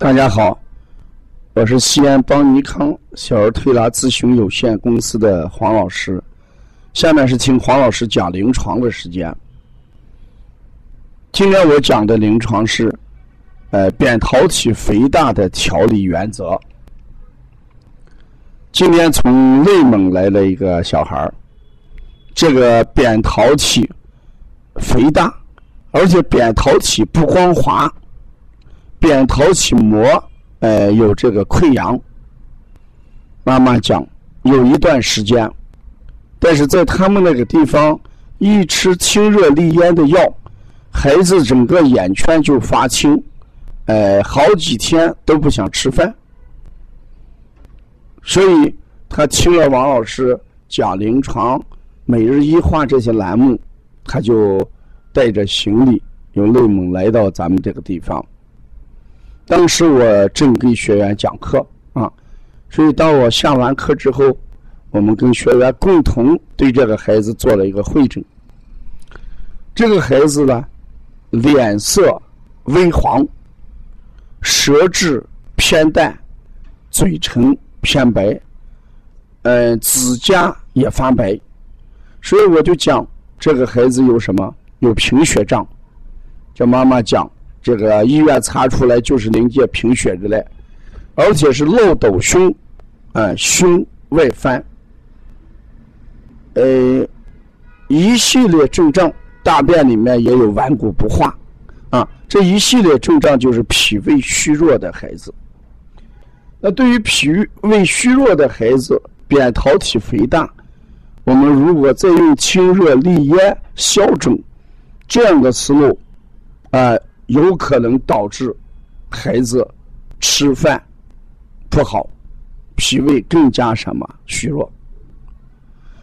大家好，我是西安邦尼康小儿推拿咨询有限公司的黄老师。下面是听黄老师讲临床的时间。今天我讲的临床是，呃，扁桃体肥大的调理原则。今天从内蒙来了一个小孩，这个扁桃体肥大，而且扁桃体不光滑。扁桃体膜，呃，有这个溃疡。妈妈讲，有一段时间，但是在他们那个地方，一吃清热利咽的药，孩子整个眼圈就发青，呃，好几天都不想吃饭。所以他听了王老师讲临床、每日一话这些栏目，他就带着行李由内蒙来到咱们这个地方。当时我正给学员讲课啊，所以当我下完课之后，我们跟学员共同对这个孩子做了一个会诊。这个孩子呢，脸色微黄，舌质偏淡，嘴唇偏白，嗯，指甲也发白，所以我就讲这个孩子有什么？有贫血症，叫妈妈讲。这个医院查出来就是临界贫血之类，而且是漏斗胸，啊，胸外翻，呃，一系列症状，大便里面也有顽固不化，啊，这一系列症状就是脾胃虚弱的孩子。那对于脾胃虚弱的孩子，扁桃体肥大，我们如果再用清热利咽消肿这样的思路，啊。有可能导致孩子吃饭不好，脾胃更加什么虚弱。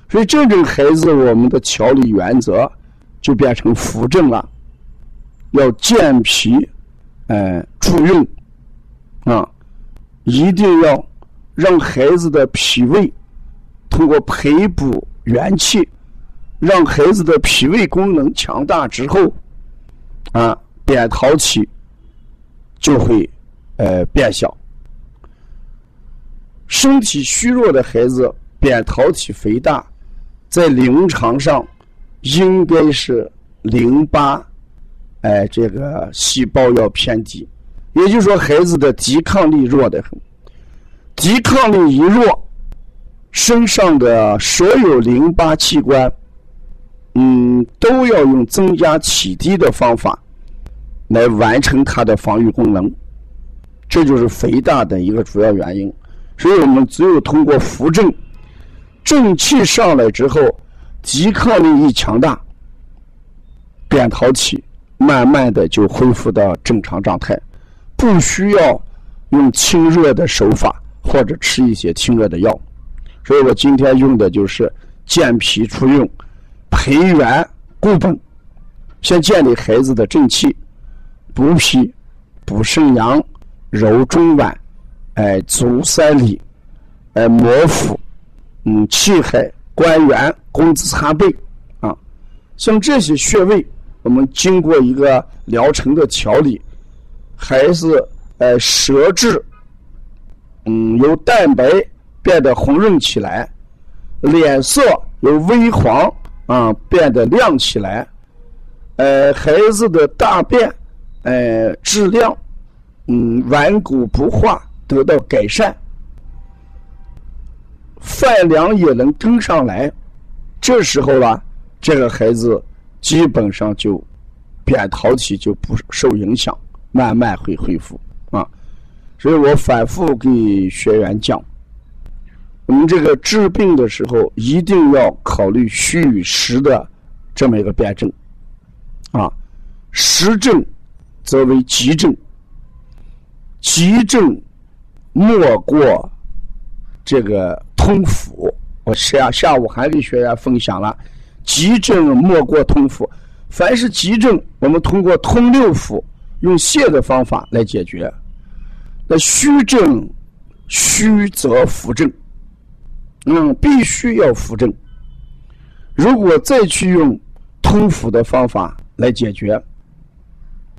所以这种孩子，我们的调理原则就变成扶正了，要健脾，呃，助运啊，一定要让孩子的脾胃通过培补元气，让孩子的脾胃功能强大之后，啊。扁桃体就会呃变小，身体虚弱的孩子，扁桃体肥大，在临床上应该是淋巴哎这个细胞要偏低，也就是说孩子的抵抗力弱得很，抵抗力一弱，身上的所有淋巴器官，嗯，都要用增加体积的方法。来完成它的防御功能，这就是肥大的一个主要原因。所以我们只有通过扶正，正气上来之后，抵抗力一强大，扁桃体慢慢的就恢复到正常状态，不需要用清热的手法或者吃一些清热的药。所以我今天用的就是健脾出用，培元固本，先建立孩子的正气。补脾、补肾阳、揉中脘，哎，足三里，哎，摩腹，嗯，气海、关元、工字擦背，啊，像这些穴位，我们经过一个疗程的调理，孩子，哎，舌质，嗯，由淡白变得红润起来，脸色由微黄啊变得亮起来，呃，孩子的大便。呃，质量，嗯，顽固不化得到改善，饭量也能跟上来，这时候吧，这个孩子基本上就扁桃体就不受影响，慢慢会恢复啊。所以我反复给学员讲，我们这个治病的时候一定要考虑虚与实的这么一个辩证啊，实证。则为急症，急症莫过这个通腑。我下下午还给学员分享了，急症莫过通腑。凡是急症，我们通过通六腑，用泻的方法来解决。那虚症，虚则扶正，嗯，必须要扶正。如果再去用通腑的方法来解决。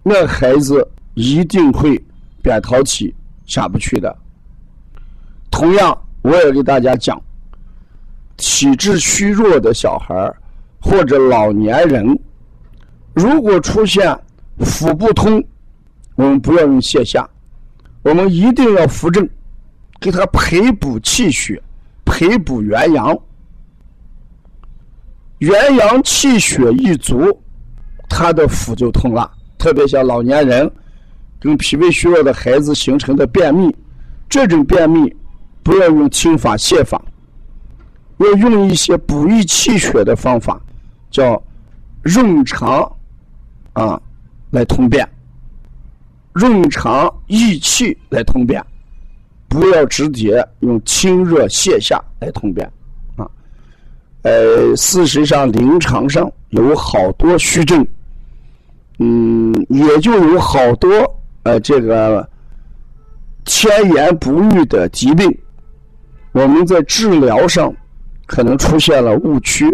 那孩子一定会扁桃体下不去的。同样，我也给大家讲，体质虚弱的小孩或者老年人，如果出现腹不通，我们不要用泻下，我们一定要扶正，给他培补气血，培补元阳。元阳气血一足，他的腹就通了。特别像老年人跟脾胃虚弱的孩子形成的便秘，这种便秘不要用清法泻法，要用一些补益气血的方法，叫润肠啊来通便，润肠益气来通便，不要直接用清热泻下来通便啊。呃，事实上临床上有好多虚症。嗯，也就有好多呃，这个千言不愈的疾病，我们在治疗上可能出现了误区，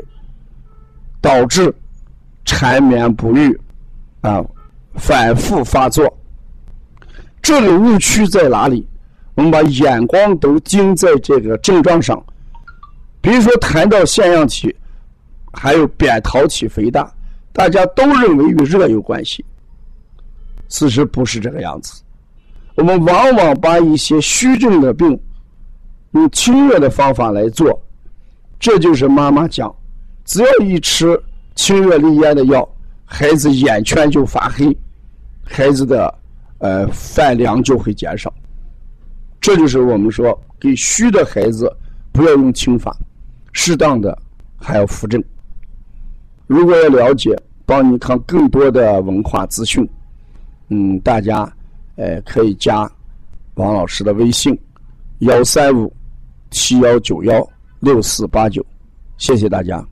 导致缠绵不愈啊，反复发作。这个误区在哪里？我们把眼光都盯在这个症状上，比如说谈到腺样体，还有扁桃体肥大。大家都认为与热有关系，事实不是这个样子。我们往往把一些虚症的病用清热的方法来做，这就是妈妈讲，只要一吃清热利咽的药，孩子眼圈就发黑，孩子的呃饭量就会减少。这就是我们说给虚的孩子不要用清法，适当的还要扶正。如果要了解，帮你看更多的文化资讯，嗯，大家，呃，可以加王老师的微信：幺三五七幺九幺六四八九，谢谢大家。